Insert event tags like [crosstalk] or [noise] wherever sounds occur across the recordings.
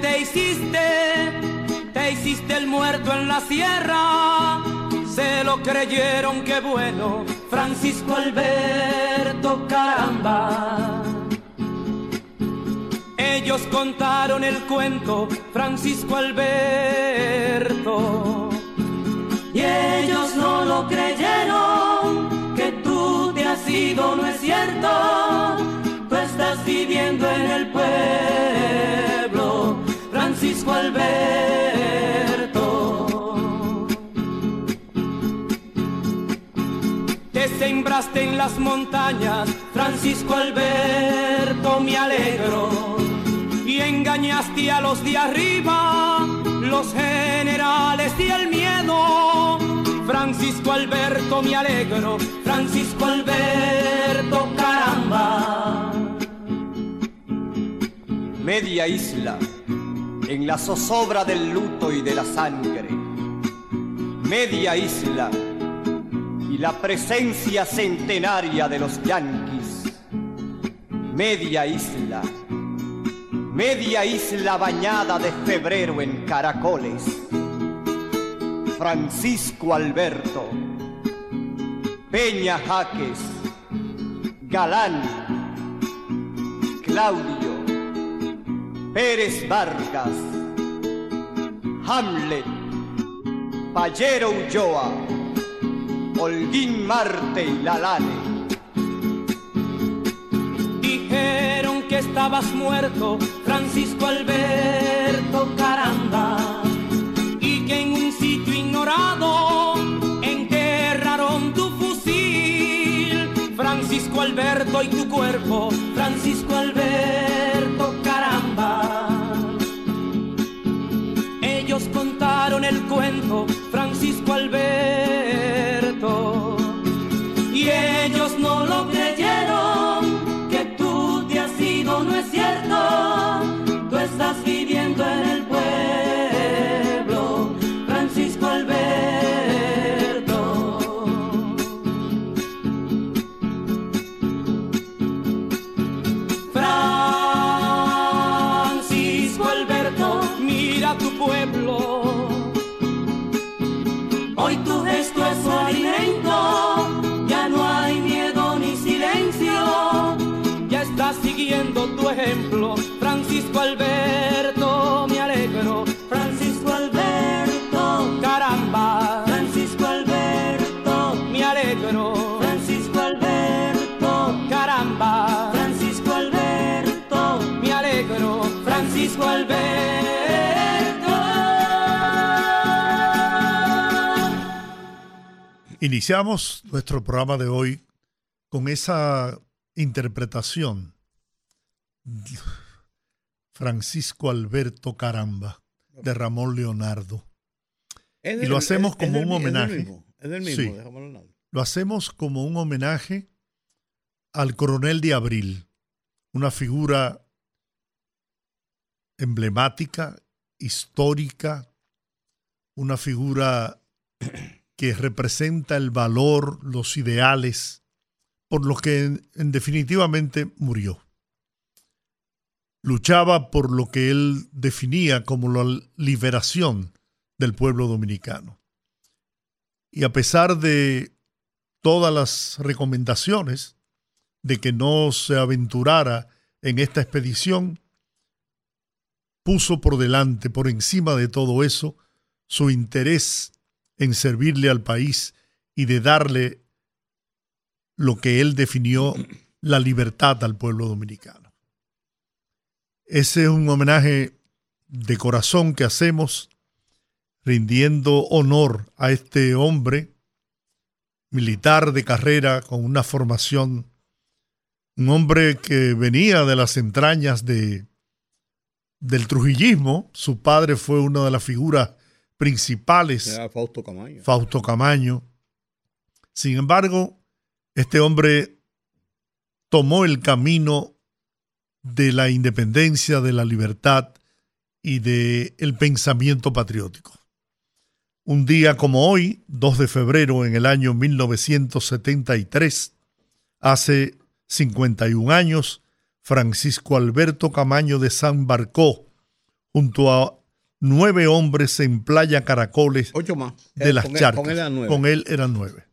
Te hiciste, te hiciste el muerto en la sierra. Se lo creyeron, qué bueno, Francisco Alberto, caramba. Ellos contaron el cuento, Francisco Alberto. Y ellos no lo creyeron, que tú te has ido, no es cierto. Estás viviendo en el pueblo Francisco Alberto. Te sembraste en las montañas, Francisco Alberto, me alegro. Y engañaste a los de arriba, los generales y el miedo. Francisco Alberto, me alegro. Francisco Alberto, caramba. Media isla en la zozobra del luto y de la sangre. Media isla y la presencia centenaria de los yanquis. Media isla, media isla bañada de febrero en caracoles. Francisco Alberto, Peña Jaques, Galán, Claudio. Pérez Vargas, Hamlet, Pallero Ulloa, Holguín Marte y Lalane. Dijeron que estabas muerto, Francisco Alberto Caramba, y que en un sitio ignorado enterraron tu fusil. Francisco Alberto y tu cuerpo, Francisco Alberto tu ejemplo, Francisco Alberto, me alegro, Francisco Alberto, caramba, Francisco Alberto, me alegro, Francisco Alberto, caramba, Francisco Alberto, me alegro, Francisco Alberto. Iniciamos nuestro programa de hoy con esa interpretación. Francisco Alberto Caramba, de Ramón Leonardo. y lo hacemos como un homenaje. Es del mismo, de Ramón Leonardo. Lo hacemos como un homenaje al coronel de Abril, una figura emblemática, histórica, una figura que representa el valor, los ideales, por los que en, definitivamente murió. Luchaba por lo que él definía como la liberación del pueblo dominicano. Y a pesar de todas las recomendaciones de que no se aventurara en esta expedición, puso por delante, por encima de todo eso, su interés en servirle al país y de darle lo que él definió la libertad al pueblo dominicano. Ese es un homenaje de corazón que hacemos rindiendo honor a este hombre militar de carrera con una formación, un hombre que venía de las entrañas de, del trujillismo. Su padre fue una de las figuras principales. Fausto Camaño. Fausto Camaño. Sin embargo, este hombre tomó el camino de la independencia, de la libertad y del el pensamiento patriótico. Un día como hoy, 2 de febrero en el año 1973, hace 51 años, Francisco Alberto Camaño desembarcó junto a nueve hombres en Playa Caracoles Ocho más. de las con él- él. Con él eran nueve.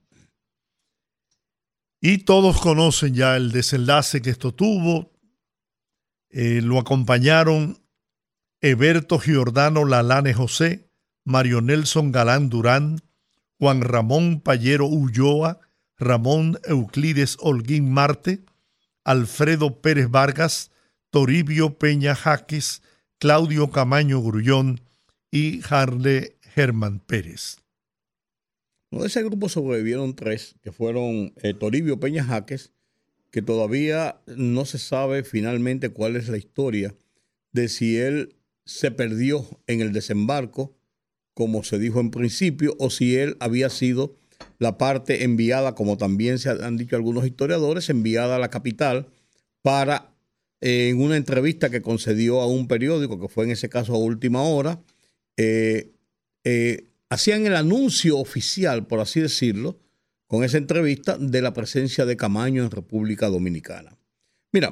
Y todos conocen ya el desenlace que esto tuvo. Eh, lo acompañaron Eberto Giordano Lalane José, Mario Nelson Galán Durán, Juan Ramón Payero Ulloa, Ramón Euclides Holguín Marte, Alfredo Pérez Vargas, Toribio Peña Jaques, Claudio Camaño Grullón y Harle Germán Pérez. De ese grupo sobrevivieron tres, que fueron eh, Toribio Peña Jaques, que todavía no se sabe finalmente cuál es la historia de si él se perdió en el desembarco, como se dijo en principio, o si él había sido la parte enviada, como también se han dicho algunos historiadores, enviada a la capital para, eh, en una entrevista que concedió a un periódico, que fue en ese caso a última hora, eh, eh, hacían el anuncio oficial, por así decirlo, con esa entrevista de la presencia de Camaño en República Dominicana. Mira,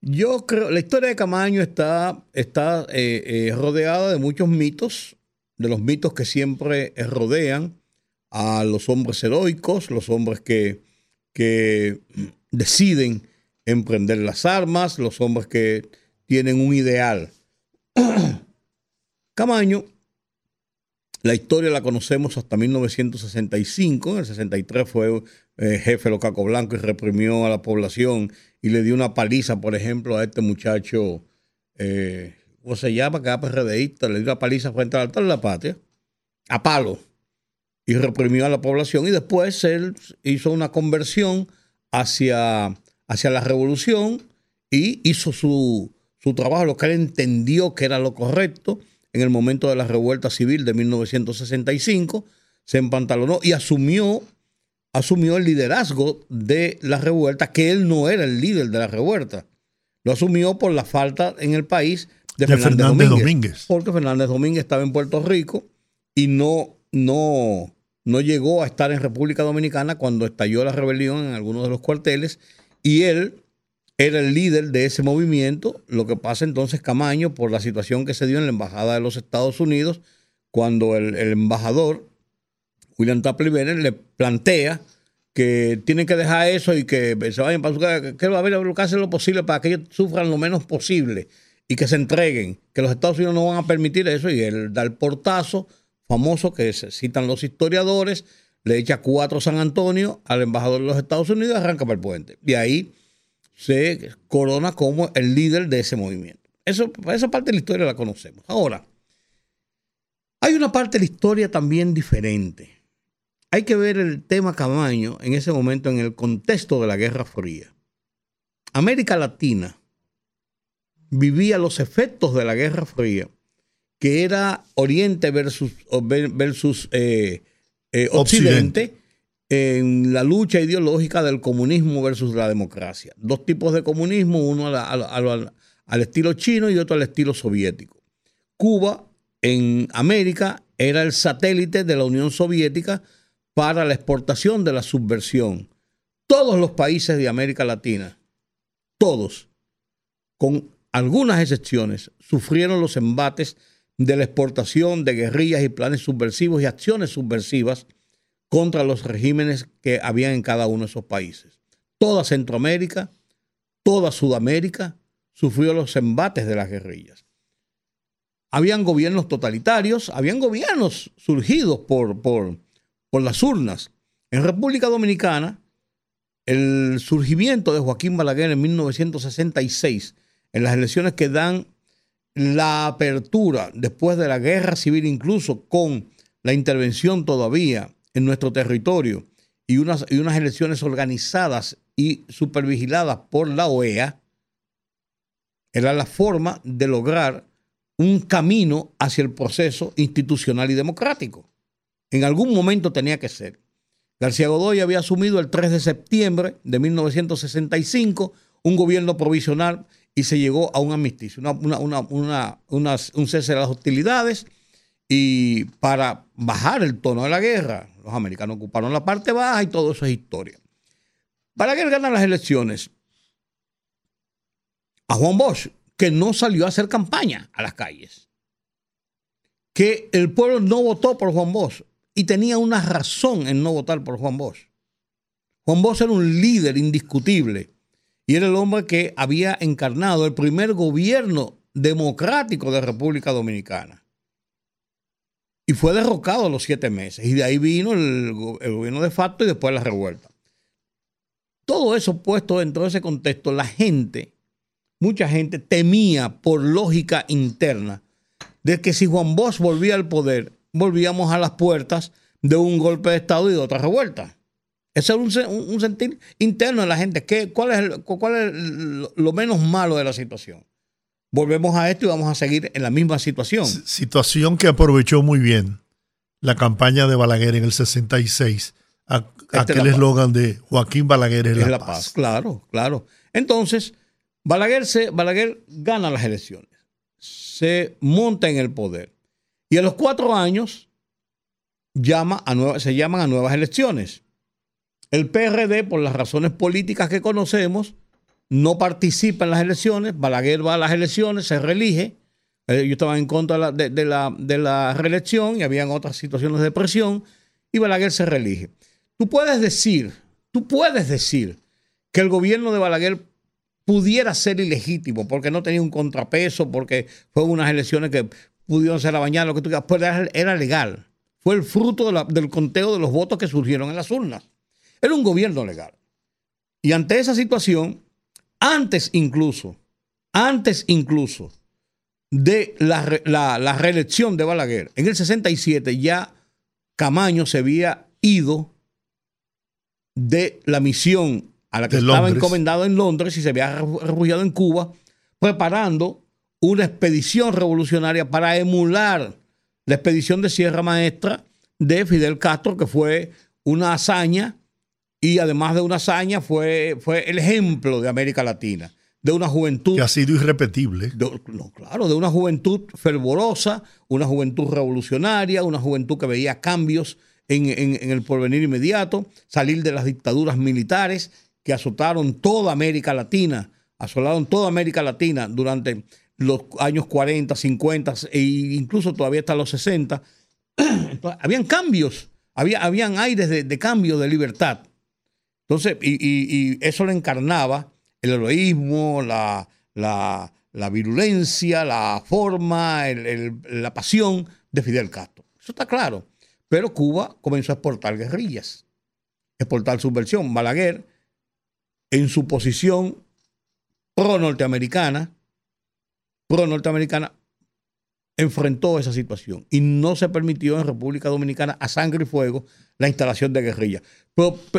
yo creo, la historia de Camaño está, está eh, eh, rodeada de muchos mitos, de los mitos que siempre rodean a los hombres heroicos, los hombres que, que deciden emprender las armas, los hombres que tienen un ideal. [coughs] Camaño la historia la conocemos hasta 1965. En el 63 fue eh, jefe de los Caco Blanco y reprimió a la población y le dio una paliza, por ejemplo, a este muchacho, eh, ¿cómo se llama? Que era PRDista, le dio una paliza frente al altar de la patria, a palo, y reprimió a la población. Y después él hizo una conversión hacia, hacia la revolución y hizo su, su trabajo, lo que él entendió que era lo correcto en el momento de la revuelta civil de 1965, se empantalonó y asumió, asumió el liderazgo de la revuelta, que él no era el líder de la revuelta. Lo asumió por la falta en el país de, De Fernández, Fernández Domínguez, Domínguez. Porque Fernández Domínguez estaba en Puerto Rico y no, no, no llegó a estar en República Dominicana cuando estalló la rebelión en algunos de los cuarteles y él era el líder de ese movimiento. Lo que pasa entonces Camaño, por la situación que se dio en la Embajada de los Estados Unidos, cuando el, embajador William Tapley Bennett le plantea que tienen que dejar eso y que se vayan para su casa, que va a ver lo lo posible para que ellos sufran lo menos posible y que se entreguen, que los Estados Unidos no van a permitir eso y él da el portazo famoso que se citan los historiadores, le echa cuatro San Antonio al embajador de los Estados Unidos y arranca para el puente. Y ahí se corona como el líder de ese movimiento. Eso, esa parte de la historia la conocemos. Ahora, hay una parte de la historia también diferente. Hay que ver el tema Camaño en ese momento en el contexto de la Guerra Fría. América Latina vivía los efectos de la Guerra Fría, que era Oriente versus, versus eh, eh, Occidente, Occidente. En la lucha ideológica del comunismo versus la democracia. Dos tipos de comunismo, uno al, al- estilo chino y otro al estilo soviético. Cuba en América era el satélite de la Unión Soviética para la exportación de la subversión. Todos los países de América Latina, todos, con algunas excepciones, sufrieron los embates de la exportación de guerrillas y planes subversivos y acciones subversivas contra los regímenes que habían en cada uno de esos países. Toda Centroamérica, toda Sudamérica sufrió los embates de las guerrillas. habían gobiernos totalitarios, habían gobiernos surgidos por, por, por las urnas. En República Dominicana, el surgimiento de Joaquín Balaguer en 1966, en las elecciones que dan la apertura después de la guerra civil, incluso con la intervención todavía en nuestro territorio y unas, y unas elecciones organizadas y supervigiladas por la OEA, era la forma de lograr un camino hacia el proceso institucional y democrático. En algún momento tenía que ser. García Godoy había asumido el 3 de septiembre de 1965 un gobierno provisional y se llegó a un amnisticio, un cese de las hostilidades y para bajar el tono de la guerra. Los americanos ocuparon la parte baja y todo eso es historia. Balaguer gana las elecciones a Juan Bosch, que no salió a hacer campaña a las calles. Que el pueblo no votó por Juan Bosch y tenía una razón en no votar por Juan Bosch. Juan Bosch era un líder indiscutible y era el hombre que había encarnado el primer gobierno democrático de República Dominicana. Y fue derrocado a los siete meses. Y de ahí vino el, gobierno de facto y después la revuelta. Todo eso puesto dentro de ese contexto, la gente, mucha gente temía por lógica interna de que si Juan Bosch volvía al poder, volvíamos a las puertas de un golpe de Estado y de otra revuelta. Ese es un, sentir interno de la gente. ¿Qué, ¿Cuál es lo menos malo de la situación? Volvemos a esto y vamos a seguir en la misma situación. Situación que aprovechó muy bien la campaña de Balaguer en el 66 aquel eslogan de Joaquín Balaguer es, la, paz. Claro, claro. Entonces, Balaguer, se, Balaguer gana las elecciones, se monta en el poder y a los cuatro años llama a se llaman a nuevas elecciones. El PRD, por las razones políticas que conocemos, no participa en las elecciones. Balaguer va a las elecciones, se reelige. Eh, yo estaba en contra de la, de la reelección y habían otras situaciones de presión y Balaguer se reelige. Tú puedes decir, tú puedes decir que el gobierno de Balaguer pudiera ser ilegítimo porque no tenía un contrapeso, porque fue unas elecciones que pudieron ser bañar, lo que tú quieras, pero era, legal. Fue el fruto del conteo de los votos que surgieron en las urnas. Era un gobierno legal. Y ante esa situación, antes incluso, antes incluso de la, la reelección de Balaguer, en el 67 ya Camaño se había ido de la misión a la que estaba encomendado en Londres y se había refugiado en Cuba, preparando una expedición revolucionaria para emular la expedición de Sierra Maestra de Fidel Castro, que fue una hazaña y además de una hazaña fue, fue el ejemplo de América Latina, de una juventud... Que ha sido irrepetible. no, claro, de una juventud fervorosa, una juventud revolucionaria, una juventud que veía cambios en, el porvenir inmediato, salir de las dictaduras militares que azotaron toda América Latina, asolaron toda América Latina durante los años 40, 50 e incluso todavía hasta los 60. [clears throat] habían cambios, había, habían aires de, cambio, de libertad. Entonces, y, eso lo encarnaba el heroísmo, la, la, virulencia, la forma, la pasión de Fidel Castro. Eso está claro. Pero Cuba comenzó a exportar guerrillas, exportar subversión. Balaguer, en su posición pro-norteamericana, pro-norteamericana, enfrentó esa situación y no se permitió en República Dominicana a sangre y fuego la instalación de guerrillas.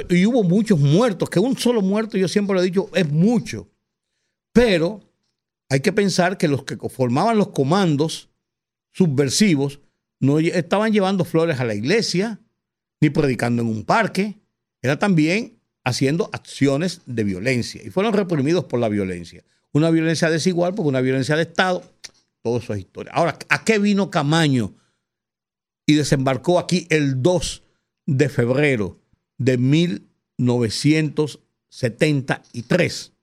y hubo muchos muertos, que un solo muerto, yo siempre lo he dicho, es mucho. Pero hay que pensar que los que formaban los comandos subversivos no estaban llevando flores a la iglesia, ni predicando en un parque, era también haciendo acciones de violencia y fueron reprimidos por la violencia. Una violencia desigual porque una violencia de Estado, todo eso es historia. Ahora, ¿a qué vino Camaño y desembarcó aquí el 2 de febrero de 1973?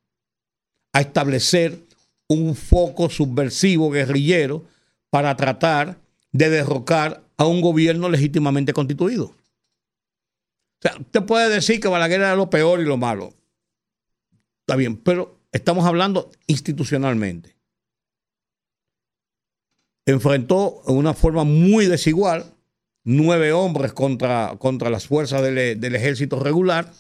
A establecer un foco subversivo guerrillero para tratar de derrocar a un gobierno legítimamente constituido. O sea, usted puede decir que Balaguer era lo peor y lo malo. Está bien, pero estamos hablando institucionalmente. Enfrentó de una forma muy desigual nueve hombres contra, contra las fuerzas del, del ejército regular,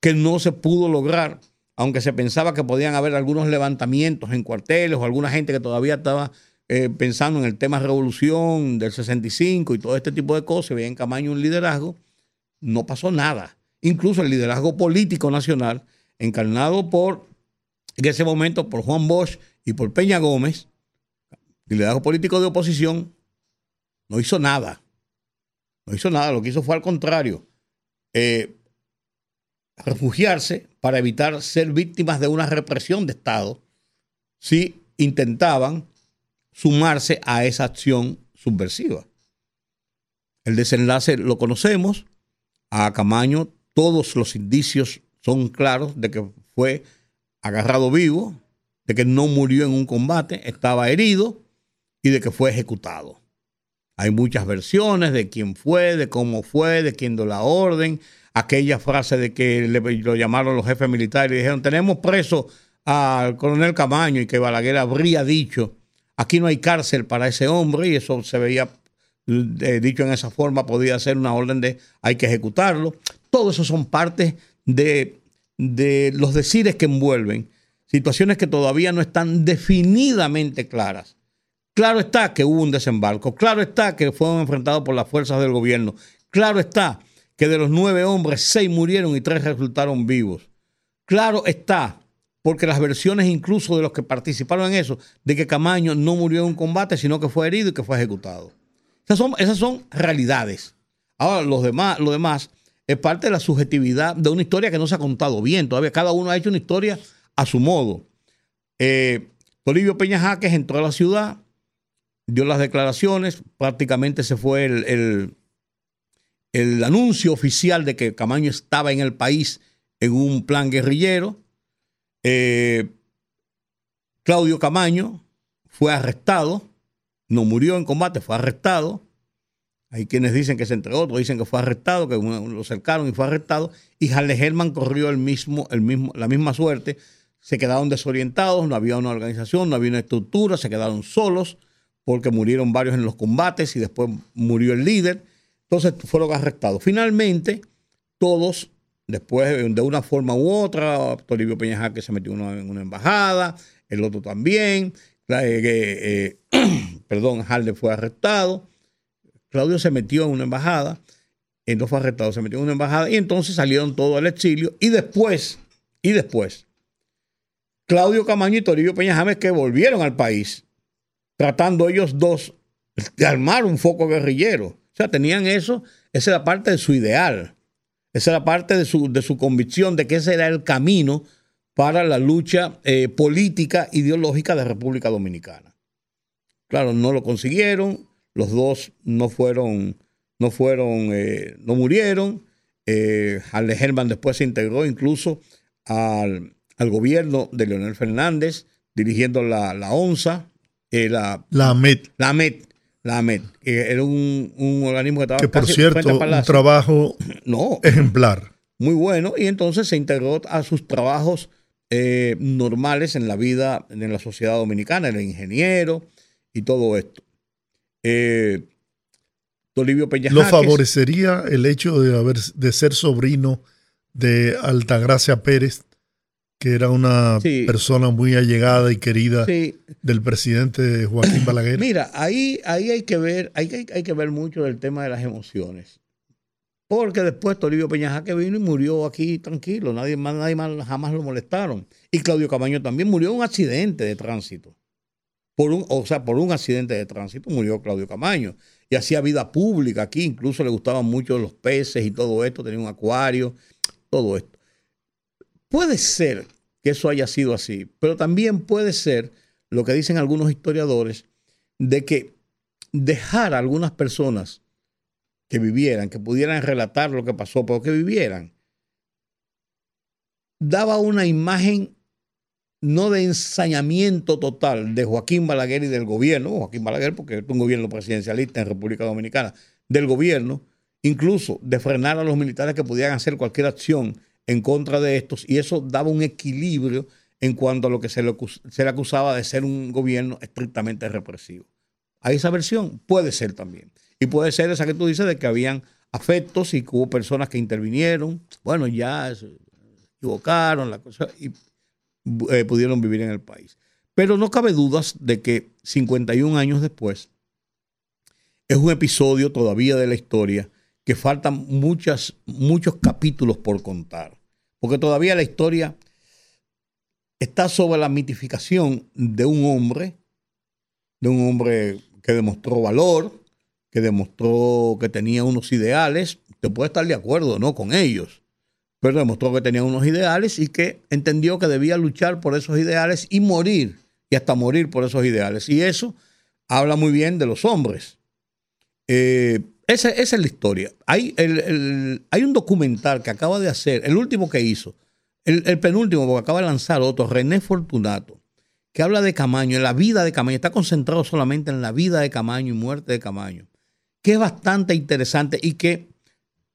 que no se pudo lograr, aunque se pensaba que podían haber algunos levantamientos en cuarteles o alguna gente que todavía estaba eh, pensando en el tema revolución del 65 y todo este tipo de cosas, veía en Camaño un liderazgo, no pasó nada. Incluso el liderazgo político nacional, encarnado por, en ese momento, por Juan Bosch y por Peña Gómez, liderazgo político de oposición, no hizo nada. No hizo nada, lo que hizo fue al contrario. Eh, refugiarse para evitar ser víctimas de una represión de Estado si intentaban sumarse a esa acción subversiva. El desenlace lo conocemos. A Camaño todos los indicios son claros de que fue agarrado vivo, de que no murió en un combate, estaba herido y de que fue ejecutado. Hay muchas versiones de quién fue, de cómo fue, de quién dio la orden. Aquella frase de que lo llamaron los jefes militares y dijeron, tenemos preso al coronel Camaño y que Balaguer habría dicho, aquí no hay cárcel para ese hombre y eso se veía eh, dicho en esa forma, podía ser una orden de hay que ejecutarlo. Todo eso son partes de, de los decires que envuelven situaciones que todavía no están definidamente claras. Claro está que hubo un desembarco, claro está que fueron enfrentados por las fuerzas del gobierno, claro está que de los nueve hombres, seis murieron y tres resultaron vivos. Claro está, porque las versiones incluso de los que participaron en eso, de que Camaño no murió en un combate, sino que fue herido y que fue ejecutado. Esas son, esas son realidades. Ahora, los demás, lo demás es parte de la subjetividad de una historia que no se ha contado bien. Todavía cada uno ha hecho una historia a su modo. Eh, Peña Jaques entró a la ciudad, dio las declaraciones, prácticamente se fue el, el, anuncio oficial de que Camaño estaba en el país en un plan guerrillero. Eh, Claudio Camaño fue arrestado, no murió en combate, fue arrestado. Hay quienes dicen que se entregó, otros dicen que fue arrestado, que lo cercaron y fue arrestado. Y Harle Herman corrió el mismo, el mismo, la misma suerte. Se quedaron desorientados, no había una organización, no había una estructura, se quedaron solos porque murieron varios en los combates y después murió el líder. Entonces fueron arrestados. Finalmente, todos, después de una forma u otra, Toribio Peña que se metió en una embajada, el otro también, eh, eh, [clears throat] perdón, Harle fue arrestado, Claudio se metió en una embajada, no fue arrestado, se metió en una embajada y entonces salieron todos al exilio y después, y después, Claudio Camaño y Toribio Peña James que volvieron al país tratando ellos dos de armar un foco guerrillero. O sea, tenían eso, esa era parte de su ideal, esa era parte de su, de su convicción de que ese era el camino para la lucha eh, política ideológica de República Dominicana. Claro, no lo consiguieron, los dos no fueron, no fueron, eh, no murieron. Eh, después se integró incluso al, gobierno de Leonel Fernández, dirigiendo la, la ONSA, eh, la, la AMET. La AMET. La AMET, era un, organismo que estaba que por cierto, un trabajo [clears throat] no, ejemplar. Muy bueno, y entonces se integró a sus trabajos eh, normales en la vida, en la sociedad dominicana, el ingeniero y todo esto. Eh, Peña Lo favorecería el hecho de, haber, de ser sobrino de Altagracia Pérez, que era una persona muy allegada y querida del presidente Joaquín [clears throat] Balaguer. Mira, ahí, ahí hay que ver, hay, hay, que ver mucho del tema de las emociones. Porque después Toribio Peñajaque vino y murió aquí tranquilo, nadie más, nadie más jamás lo molestaron. Y Claudio Camaño también murió en un accidente de tránsito. Por un, o sea, por un accidente de tránsito murió Claudio Camaño. Y hacía vida pública aquí, incluso le gustaban mucho los peces y todo esto, tenía un acuario, todo esto. Puede ser que eso haya sido así, pero también puede ser lo que dicen algunos historiadores, de que dejar a algunas personas que vivieran, que pudieran relatar lo que pasó, pero que vivieran, daba una imagen no de ensañamiento total de Joaquín Balaguer y del gobierno, Joaquín Balaguer porque es un gobierno presidencialista en República Dominicana, del gobierno, incluso de frenar a los militares que pudieran hacer cualquier acción en contra de estos y eso daba un equilibrio en cuanto a lo que se le, acusaba de ser un gobierno estrictamente represivo. a esa versión. Puede ser también. Y puede ser esa que tú dices de que habían afectos y que hubo personas que intervinieron. Bueno, ya se equivocaron y eh, pudieron vivir en el país. Pero no cabe dudas de que 51 años después es un episodio todavía de la historia que faltan muchos capítulos por contar. Porque todavía la historia está sobre la mitificación de un hombre, de un hombre que demostró valor, que demostró que tenía unos ideales, te puede estar de acuerdo no con ellos, pero demostró que tenía unos ideales y que entendió que debía luchar por esos ideales y morir, y hasta morir por esos ideales. Y eso habla muy bien de los hombres. Eh, esa, es la historia. Hay, hay un documental que acaba de hacer, el último que hizo, el, penúltimo, porque acaba de lanzar otro, René Fortunato, que habla de Camaño, en la vida de Camaño, está concentrado solamente en la vida de Camaño y muerte de Camaño, que es bastante interesante y que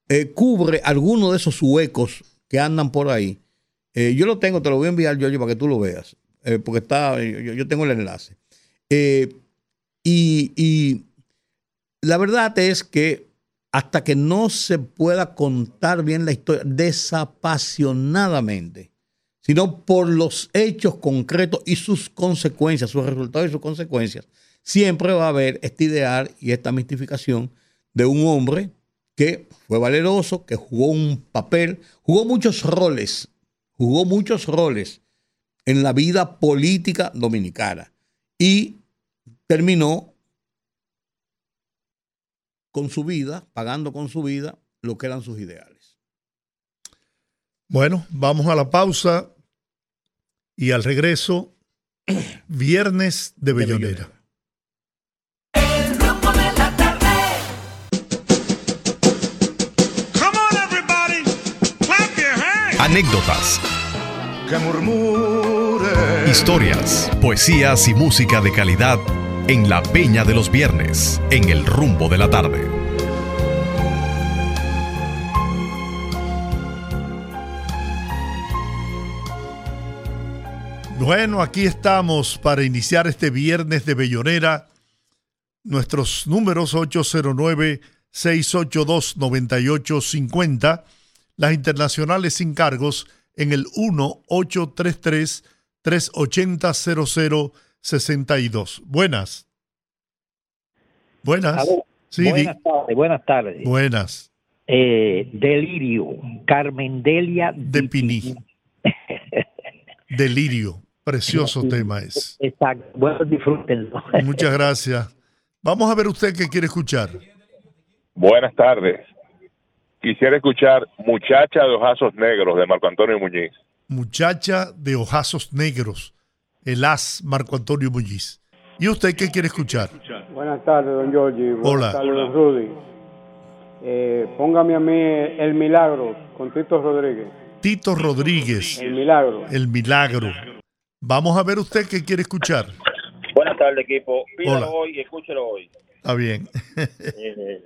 eh, cubre algunos de esos huecos que andan por ahí. Eh, yo lo tengo, te lo voy a enviar, yo para que tú lo veas, eh, porque está, yo, tengo el enlace. y, y la verdad es que hasta que no se pueda contar bien la historia desapasionadamente, sino por los hechos concretos y sus consecuencias, sus resultados y sus consecuencias, siempre va a haber este ideal y esta mistificación de un hombre que fue valeroso, que jugó un papel, jugó muchos roles, jugó muchos roles en la vida política dominicana y terminó con su vida, pagando con su vida lo que eran sus ideales. Bueno, vamos a la pausa y al regreso, [clears throat] viernes de Bellonera. Anécdotas. Historias, poesías y música de calidad en la Peña de los Viernes, en el rumbo de la tarde. Bueno, aquí estamos para iniciar este viernes de Bellonera. Nuestros números 809-682-9850, las internacionales sin cargos en el 1-833-380-00 62. Buenas. Buenas. buenas tardes. Buenas tardes. Buenas. Eh, delirio. Carmen Delia de Piní. [laughs] Delirio. Precioso tema es. Exacto. Bueno, disfrútenlo. [laughs] Muchas gracias. Vamos a ver usted qué quiere escuchar. Buenas tardes. Quisiera escuchar Muchacha de Ojazos Negros de Marco Antonio Muñiz. Muchacha de Ojazos Negros el as Marco Antonio Muñiz. ¿Y usted qué quiere escuchar? Buenas tardes, don Giorgi. Buenas Hola. tardes, don Rudy. Eh, póngame a mí El Milagro con Tito Rodríguez. Tito Rodríguez. El Milagro. El Milagro. Vamos a ver usted qué quiere escuchar. Buenas tardes, equipo. Pídalo hoy y escúchelo hoy. Está bien. Eh,